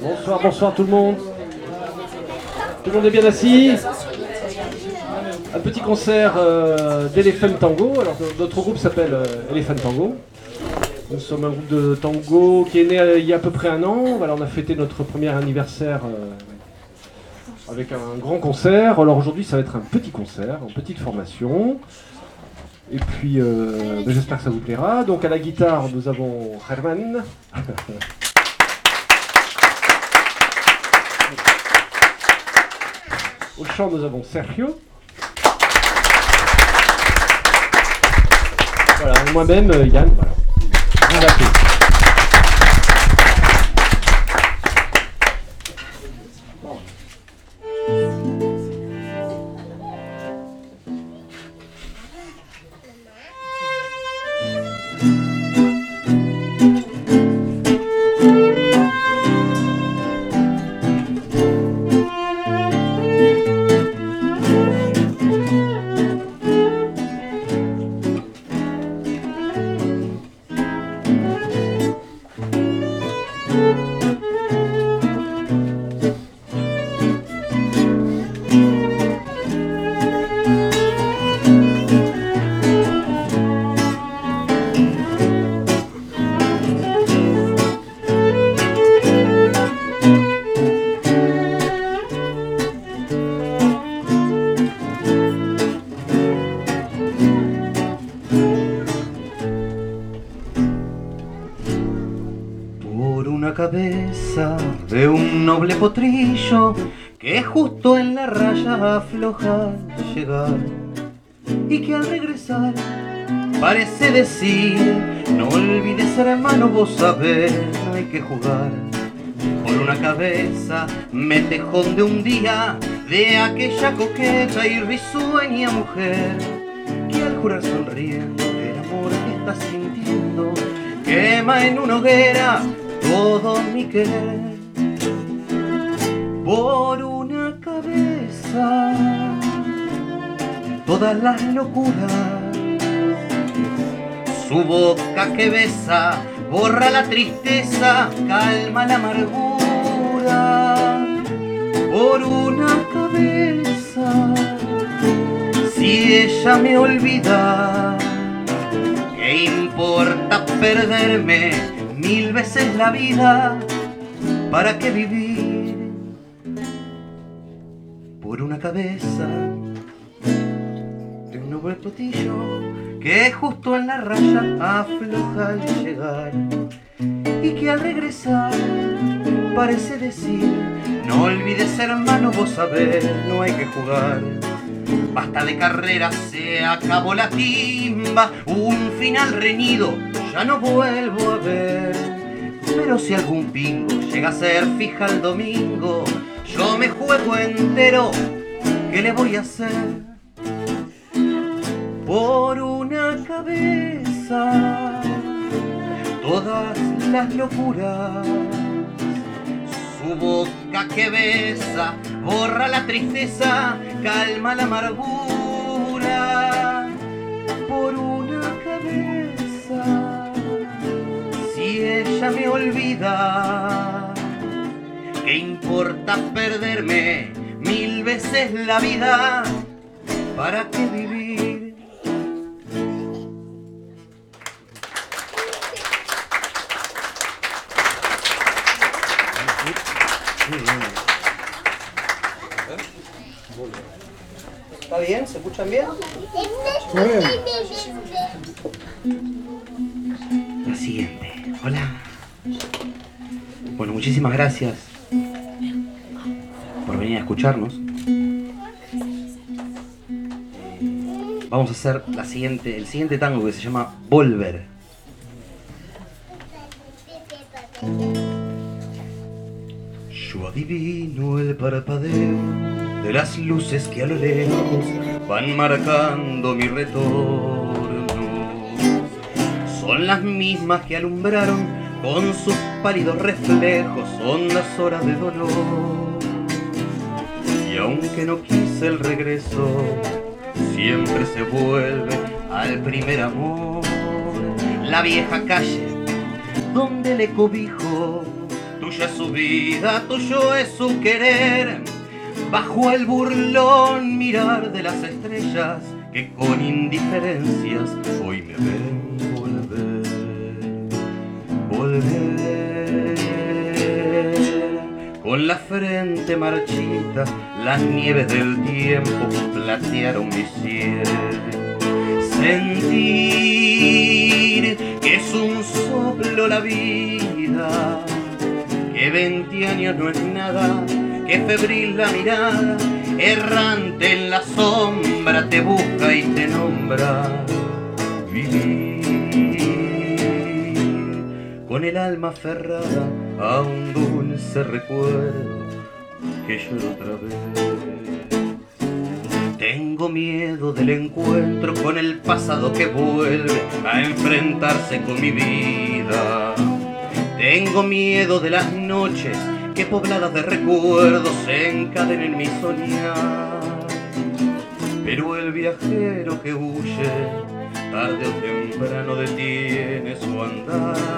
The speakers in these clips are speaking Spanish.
Bonsoir, bonsoir tout le monde. Tout le monde est bien assis Un petit concert euh, d'Elephant Tango. Alors notre groupe s'appelle euh, Elephant Tango. Nous sommes un groupe de tango qui est né euh, il y a à peu près un an. Voilà, on a fêté notre premier anniversaire euh, avec un grand concert. Alors aujourd'hui ça va être un petit concert, en petite formation. Et puis ben, j'espère que ça vous plaira. Donc à la guitare nous avons Herman. Au chant, nous avons Sergio. Voilà, moi-même, euh, Yann. Voilà. De un noble potrillo que justo en la raya afloja al llegar y que al regresar parece decir no olvides hermano vos sabés hay que jugar por una cabeza metejón de un día de aquella coqueta y risueña mujer que al jurar sonriendo el amor que está sintiendo quema en una hoguera todo mi querer. Por una cabeza todas las locuras. Su boca que besa borra la tristeza calma la amargura. Por una cabeza si ella me olvida ¿Qué importa perderme mil veces la vida? ¿Para qué vivir por una cabeza de un noble potillo que justo en la raya afloja al llegar y que al regresar parece decir no olvides hermano vos sabés no hay que jugar Basta de carrera, se acabó la timba, un final reñido, ya no vuelvo a ver. Pero si algún pingo llega a ser fija el domingo, yo me juego entero, ¿qué le voy a hacer? Por una cabeza, todas las locuras su boca que besa borra la tristeza, calma la amargura Ella me olvida, ¿qué importa perderme mil veces la vida? ¿Para qué vivir? ¿Está bien? ¿Se escuchan bien? La siguiente. Hola. Bueno, muchísimas gracias por venir a escucharnos. Vamos a hacer la siguiente, el siguiente tango que se llama Volver. Yo adivino el parpadeo de las luces que a lo lejos van marcando mi retorno. Son las mismas que alumbraron con sus pálidos reflejos hondas horas de dolor. Y aunque no quise el regreso, siempre se vuelve al primer amor. La vieja calle donde le cobijo, tu Tuya es su vida, tuyo es su querer. Bajo el burlón mirar de las estrellas que con indiferencias hoy me ven. Con la frente marchita, las nieves del tiempo platearon mi cielo sentir que es un soplo la vida, que 20 años no es nada, que febril la mirada, errante en la sombra te busca y te nombra. Con el alma aferrada a un dulce recuerdo que lloro otra vez. Tengo miedo del encuentro con el pasado que vuelve a enfrentarse con mi vida. Tengo miedo de las noches que pobladas de recuerdos se encadenen en mi soñar. Pero el viajero que huye, tarde o temprano detiene su andar.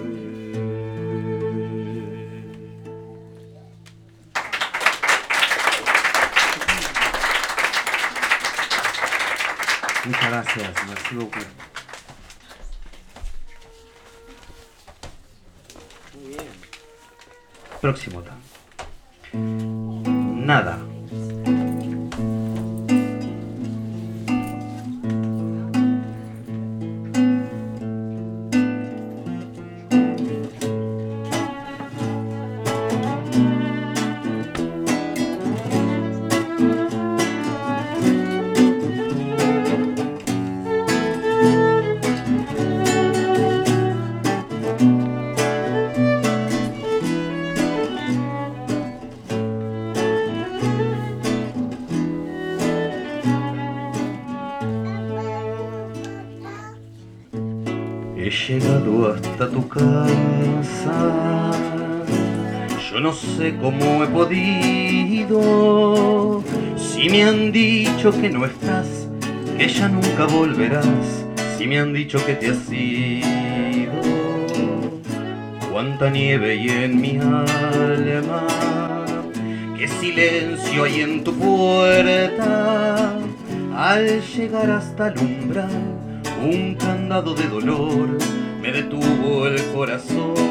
Próximo tango. Nada. Yo no sé cómo he podido. Si me han dicho que no estás, que ya nunca volverás. Si me han dicho que te has ido. Cuánta nieve hay en mi alma. Qué silencio hay en tu puerta. Al llegar hasta el umbral un candado de dolor me detuvo el corazón.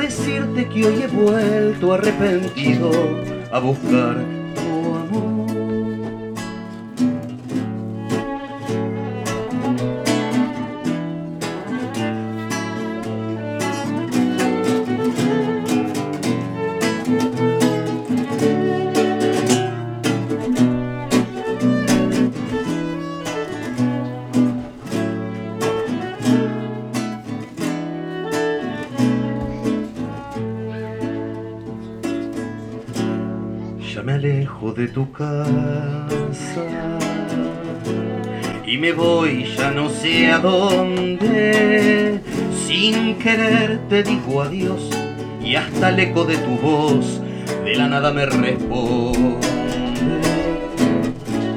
Decirte que hoy he vuelto arrepentido a buscar me voy ya no sé a dónde. Sin querer te digo adiós y hasta el eco de tu voz de la nada me responde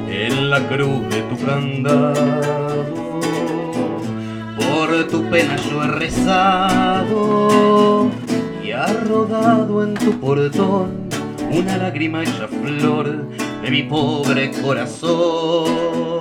en la cruz de tu candado. Por tu pena yo he rezado y ha rodado en tu portón una lágrima hecha flor de mi pobre corazón.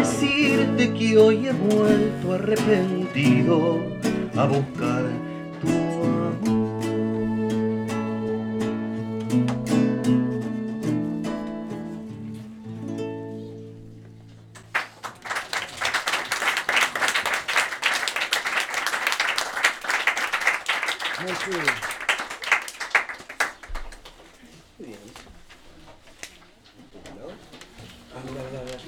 Decirte que hoy he vuelto arrepentido a buscar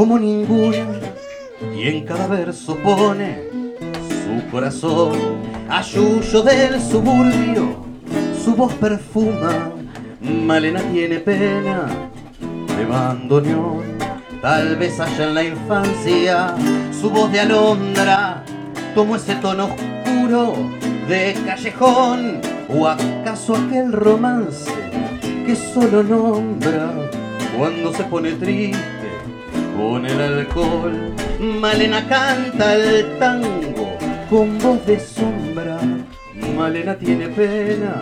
como ninguna. Y en cada verso pone su corazón. A Yuyo del suburbio, su voz perfuma. Malena tiene pena de bandoneón, tal vez allá en la infancia su voz de alondra tomó ese tono oscuro de callejón. O acaso aquel romance que solo nombra cuando se pone triste con el alcohol. Malena canta el tango con voz de sombra. Malena tiene pena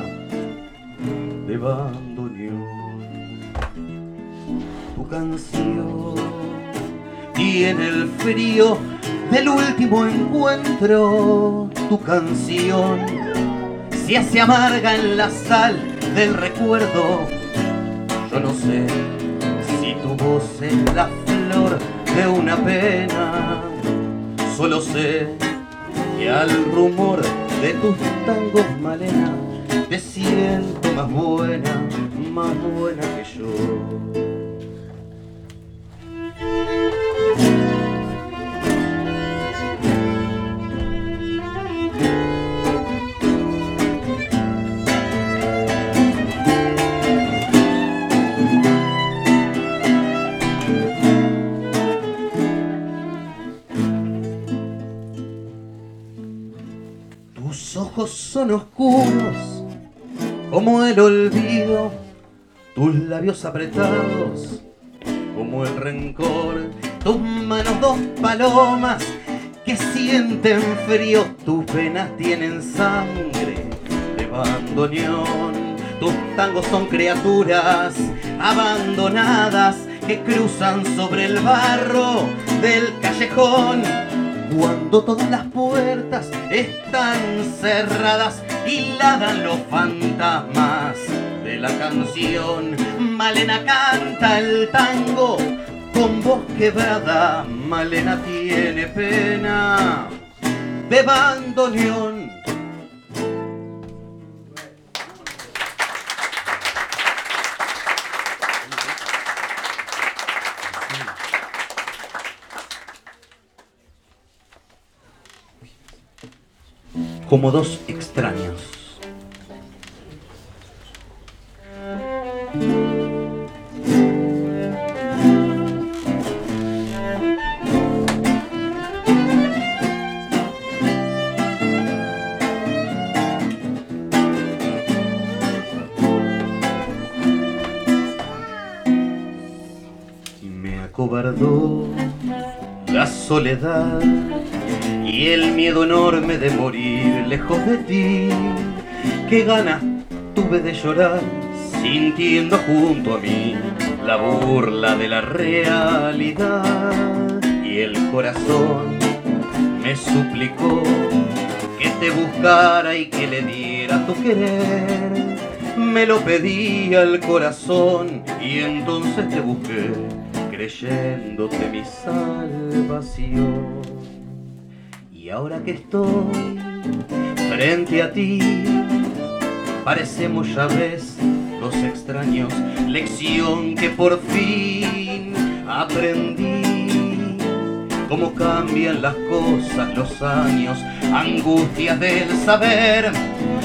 de bandoneón. Tu canción tiene el frío del último encuentro. Tu canción se hace amarga en la sal del recuerdo. Yo no sé si tu voz es la de una pena. Solo sé que al rumor de tus tangos, Malena, te siento más buena, más buena que yo. Son oscuros como el olvido, tus labios apretados como el rencor, tus manos dos palomas que sienten frío, tus venas tienen sangre de bandoneón, tus tangos son criaturas abandonadas que cruzan sobre el barro del callejón cuando todas las puertas están cerradas y ladran los fantasmas de la canción. Malena canta el tango con voz quebrada. Malena tiene pena de bandoneón. Como dos extraños. Me acobardó la soledad y el miedo enorme de morir lejos de ti. qué ganas tuve de llorar sintiendo junto a mí la burla de la realidad y el corazón me suplicó que te buscara y que le diera tu querer. Me lo pedía el corazón y entonces te busqué creyéndote mi salvación. Y ahora que estoy frente a ti, parecemos ya ves los extraños, lección que por fin aprendí. Cómo cambian las cosas, los años, angustias del saber,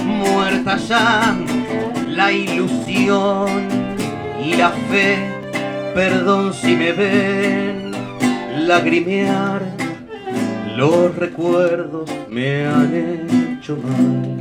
muerta ya la ilusión y la fe. Perdón si me ven lagrimear, los recuerdos me han hecho mal.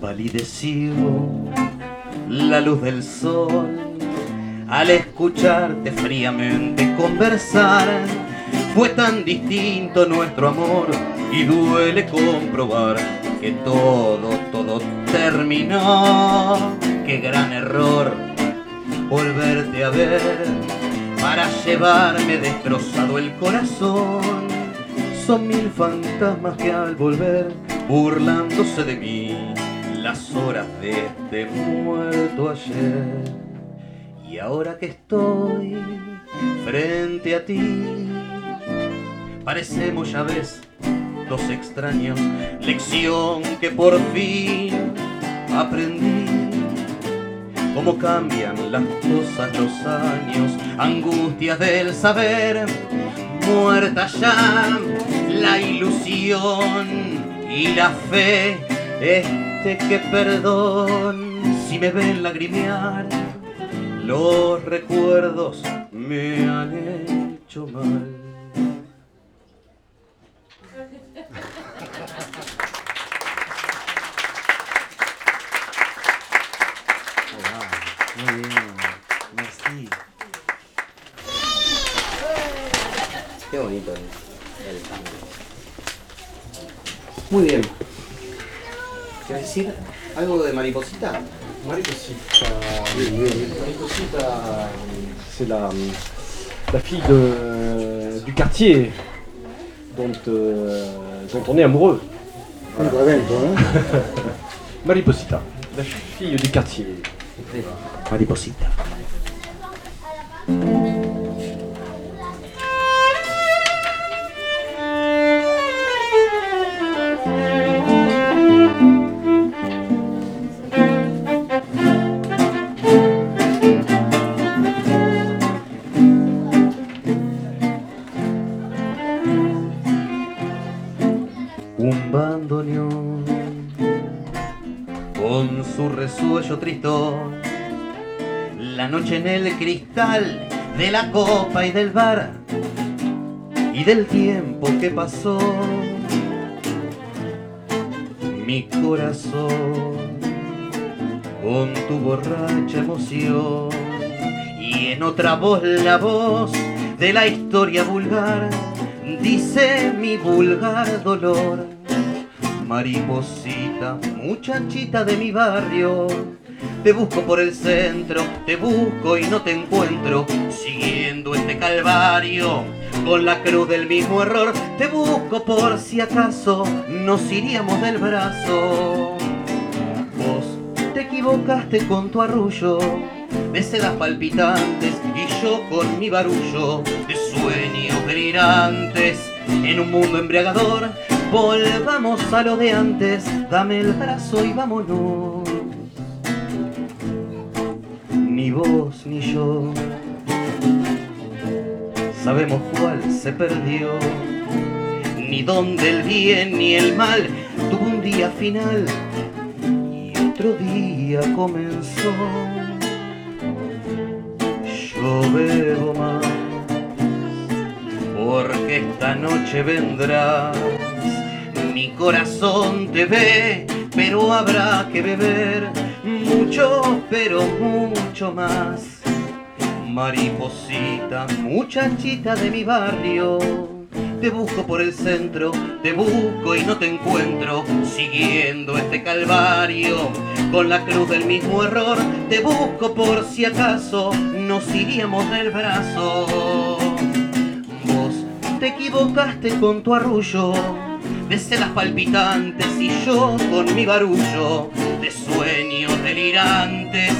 Palideció la luz del sol al escucharte fríamente conversar. Fue tan distinto nuestro amor y duele comprobar que todo, todo terminó. Qué gran error volverte a ver para llevarme destrozado el corazón. Son mil fantasmas que al volver, burlándose de mí, las horas de este muerto ayer. Y ahora que estoy frente a ti, parecemos ya ves dos extraños, lección que por fin aprendí. Cómo cambian las cosas, los años, angustias del saber, muerta ya la ilusión y la fe, este que perdón, si me ven lagrimear, los recuerdos me han hecho mal. Wow, muy bien. Merci. Qué bonito es el tango. Muy bien. ¿Quieres decir algo de mariposita? C'est la, la fille de- du quartier dont, euh, dont on est amoureux. Mariposita, la fille du quartier. Mariposita. Un bandoneón con su resuello tristón la noche en el cristal de la copa y del bar y del tiempo que pasó. Mi corazón con tu borracha emoción y en otra voz la voz de la historia vulgar dice mi vulgar dolor. Mariposita, muchachita de mi barrio, te busco por el centro, te busco y no te encuentro, siguiendo este calvario, con la cruz del mismo error, te busco por si acaso nos iríamos del brazo. Vos te equivocaste con tu arrullo, de sedas palpitantes y yo con mi barullo de sueños delirantes en un mundo embriagador. Volvamos a lo de antes, dame el brazo y vámonos. Ni vos ni yo sabemos cuál se perdió, ni dónde el bien ni el mal tuvo un día final y otro día comenzó. Yo bebo más porque esta noche vendrá Mi corazón te ve, pero habrá que beber mucho, pero mucho más. Mariposita, muchachita de mi barrio, te busco por el centro, te busco y no te encuentro, siguiendo este calvario, con la cruz del mismo error, te busco por si acaso nos iríamos del brazo. Te equivocaste con tu arrullo, de sedas palpitantes y yo con mi barullo, de sueños delirantes,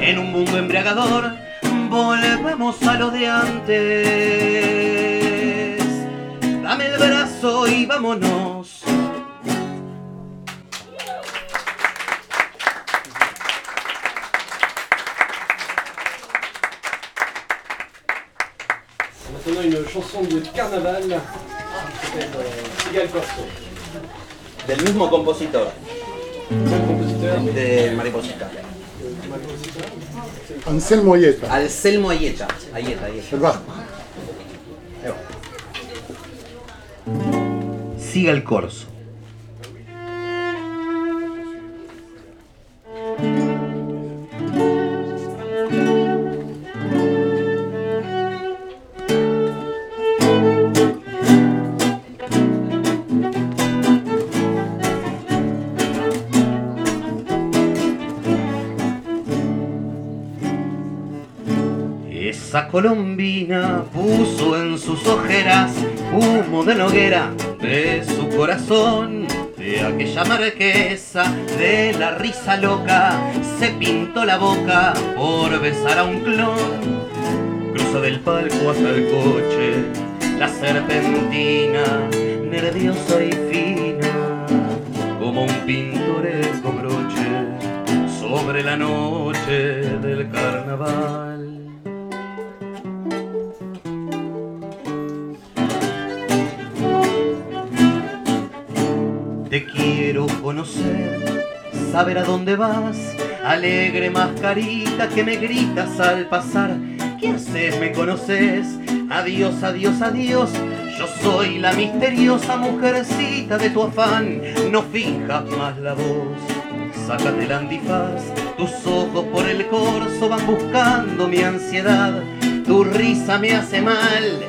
en un mundo embriagador, volvemos a lo de antes. Dame el brazo y vámonos. Chanson de carnaval qui s'appelle Corso. Del mismo compositor, de Mariposita. Anselmo Ayeta, Anselmo Ayeta. Ayeta, Ayeta. el vasco. Siga el corso. Esa colombina puso en sus ojeras humo de hoguera de su corazón. De aquella marquesa de la risa loca se pintó la boca por besar a un clon. Cruza del palco hasta el coche, la serpentina, nerviosa y fina, como un pintoresco broche sobre la noche del carnaval. Te quiero conocer, saber a dónde vas, alegre mascarita que me gritas al pasar. ¿Qué haces? ¿Me conoces? Adiós, adiós, adiós. Yo soy la misteriosa mujercita de tu afán. No finjas más la voz. Sácate el antifaz. Tus ojos por el corso van buscando mi ansiedad. Tu risa me hace mal.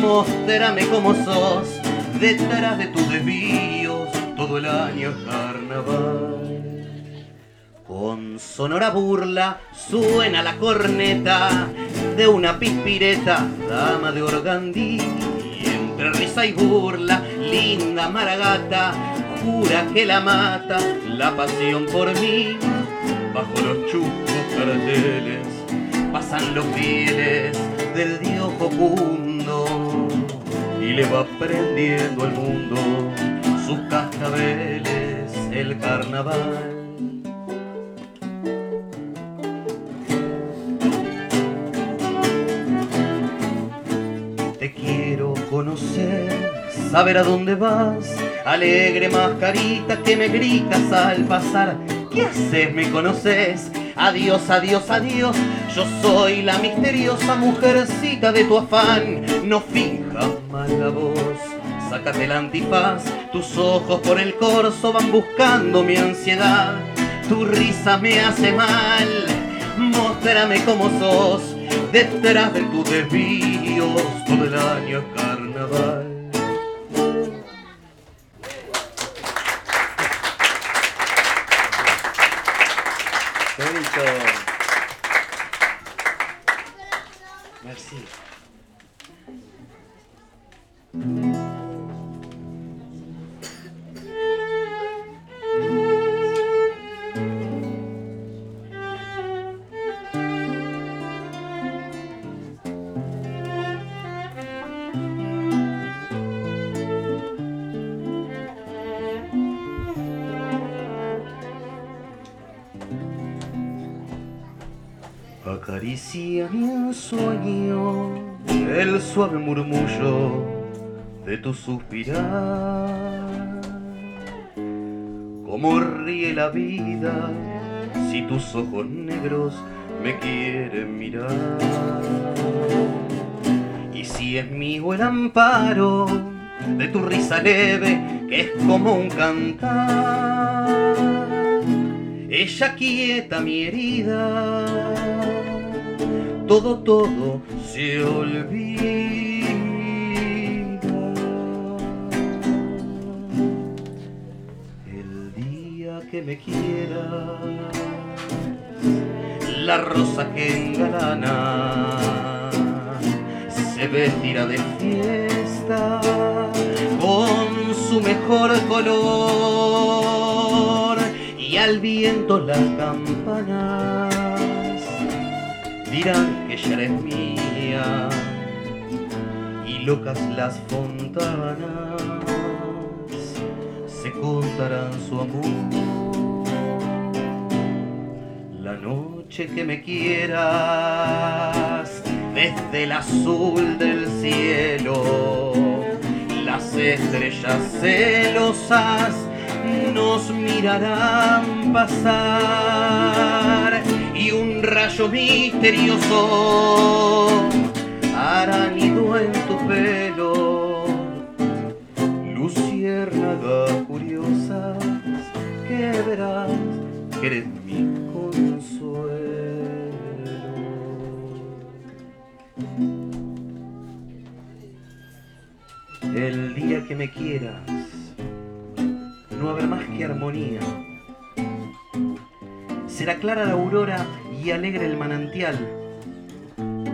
Mostrame cómo sos. Detrás de tus desvíos, todo el año carnaval. Con sonora burla suena la corneta de una pispireta, dama de organdí. Entre risa y burla, linda maragata, jura que la mata la pasión por mí. Bajo los chuscos carteles pasan los fieles del dios Jocundo y le va prendiendo al mundo sus cascabeles el carnaval. Te quiero conocer, saber a dónde vas, alegre mascarita que me gritas al pasar. ¿Qué haces? ¿Me conoces? Adiós, adiós, adiós. Yo soy la misteriosa mujercita de tu afán. No finjas más la voz. Sácate el antifaz. Tus ojos por el corso van buscando mi ansiedad. Tu risa me hace mal. Muéstrame cómo sos. Detrás de tus desvíos. Todo el año carnaval. Acaricia mi sueño el suave murmullo de tu suspirar. Como ríe la vida si tus ojos negros me quieren mirar. Y si es mío el amparo de tu risa leve que es como un cantar. Ella quieta mi herida, todo, todo se olvida. El día que me quieras, la rosa que engalana se vestirá de fiesta con su mejor color y al viento las campanas dirán que ya eres mía y locas las fontanas se contarán su amor. La noche que me quieras desde el azul del cielo las estrellas celosas nos mirarán pasar y un rayo misterioso hará nido en tu pelo. Luciérnagas curiosas que verás que eres mi consuelo. El día que me quieras, no habrá más que armonía. Será clara la aurora y alegre el manantial.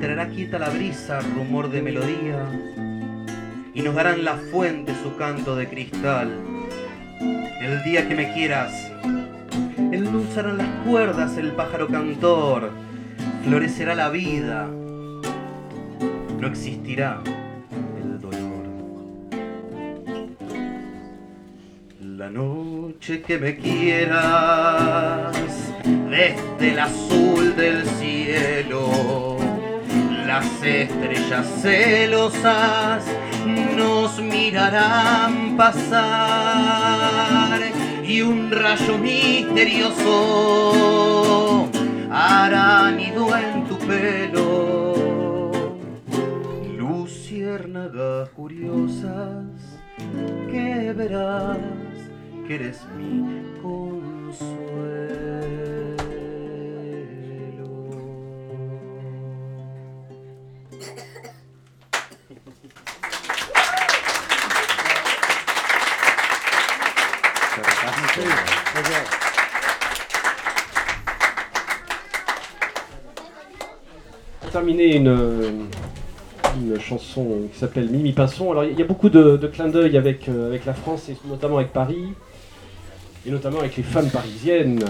Traerá quieta la brisa, rumor de melodía. Y nos darán la fuente su canto de cristal. El día que me quieras, endulzarán las cuerdas el pájaro cantor. Florecerá la vida. No existirá el dolor. La noche que me quieras, desde el azul del cielo, las estrellas celosas nos mirarán pasar y un rayo misterioso hará nido en tu pelo. Luciérnagas curiosas que verás que eres mi consuelo. Pour terminer une, chanson qui s'appelle Mimi Pinson. Alors il y a beaucoup de, clins d'œil avec, euh, avec la France et notamment avec Paris, et notamment avec les femmes parisiennes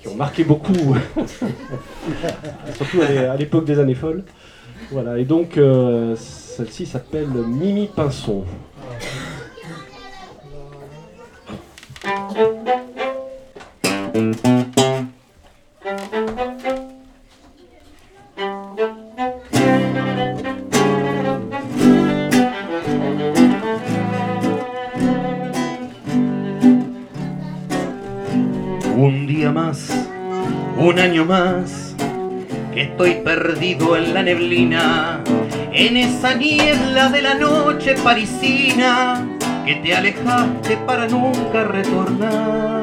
qui ont marqué beaucoup, surtout à l'époque des années folles. Voilà, et donc euh, celle-ci s'appelle Mimi Pinson. Neblina, en esa niebla de la noche parisina, que te alejaste para nunca retornar.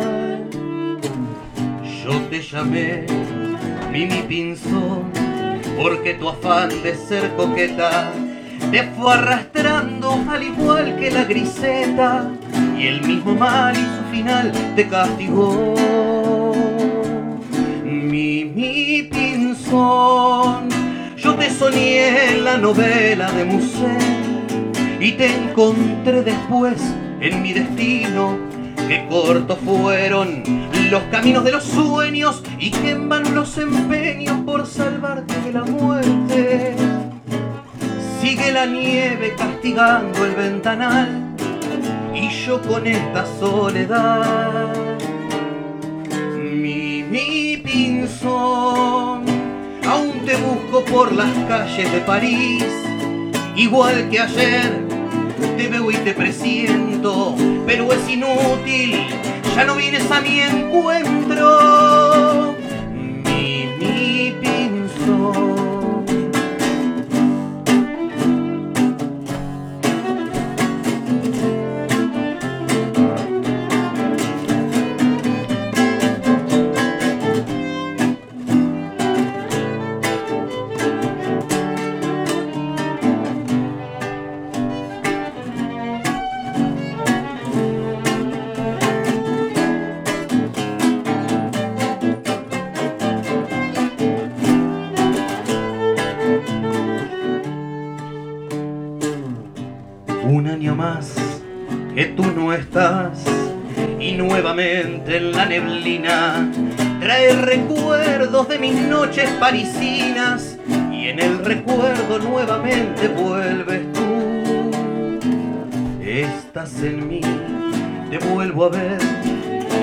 Yo te llamé Mimi Pinzón, porque tu afán de ser coqueta te fue arrastrando al igual que la griseta y el mismo mal y su final te castigó. Mimi Pinzón, yo te soñé en la novela de Musset y te encontré después en mi destino. Que cortos fueron los caminos de los sueños y que en los empeños por salvarte de la muerte. Sigue la nieve castigando el ventanal y yo con esta soledad. Mi, mi pinzón, te busco por las calles de París, igual que ayer. Te veo y te presiento, pero es inútil, ya no vienes a mi encuentro. Neblina trae recuerdos de mis noches parisinas y en el recuerdo nuevamente vuelves tú. Estás en mí, te vuelvo a ver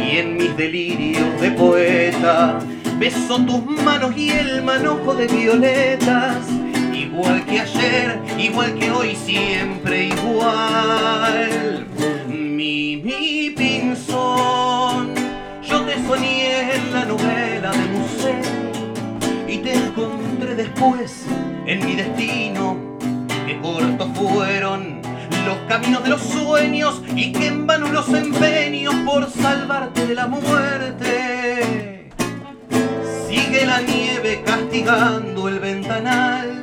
y en mis delirios de poeta beso tus manos y el manojo de violetas. Igual que ayer, igual que hoy, siempre igual. Soñé en la novela de museo y te encontré después en mi destino. Que cortos fueron los caminos de los sueños y que en vano los empeños por salvarte de la muerte. Sigue la nieve castigando el ventanal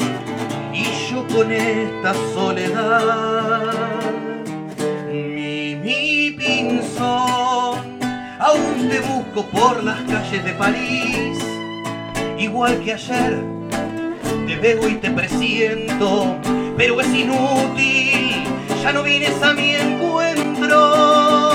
y yo con esta soledad. Mi, mi pinzón, te busco por las calles de París, igual que ayer. Te veo y te presiento, pero es inútil, ya no vienes a mi encuentro.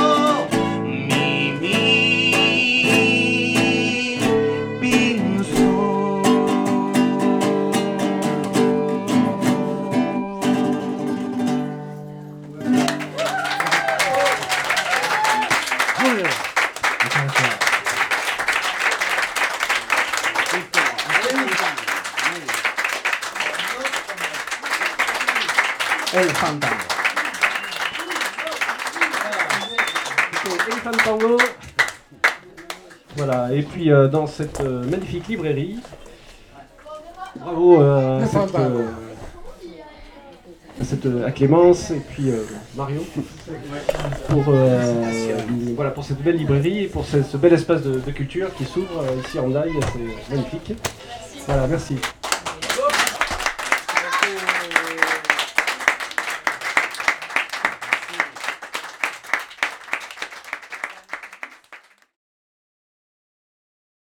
Euh, dans cette euh, magnifique librairie, bravo euh, à, cette, à, cette, à Clémence et puis Mario pour, voilà, pour cette belle librairie et pour ce, ce bel espace de, de culture qui s'ouvre ici en Daille, c'est magnifique. Voilà, merci.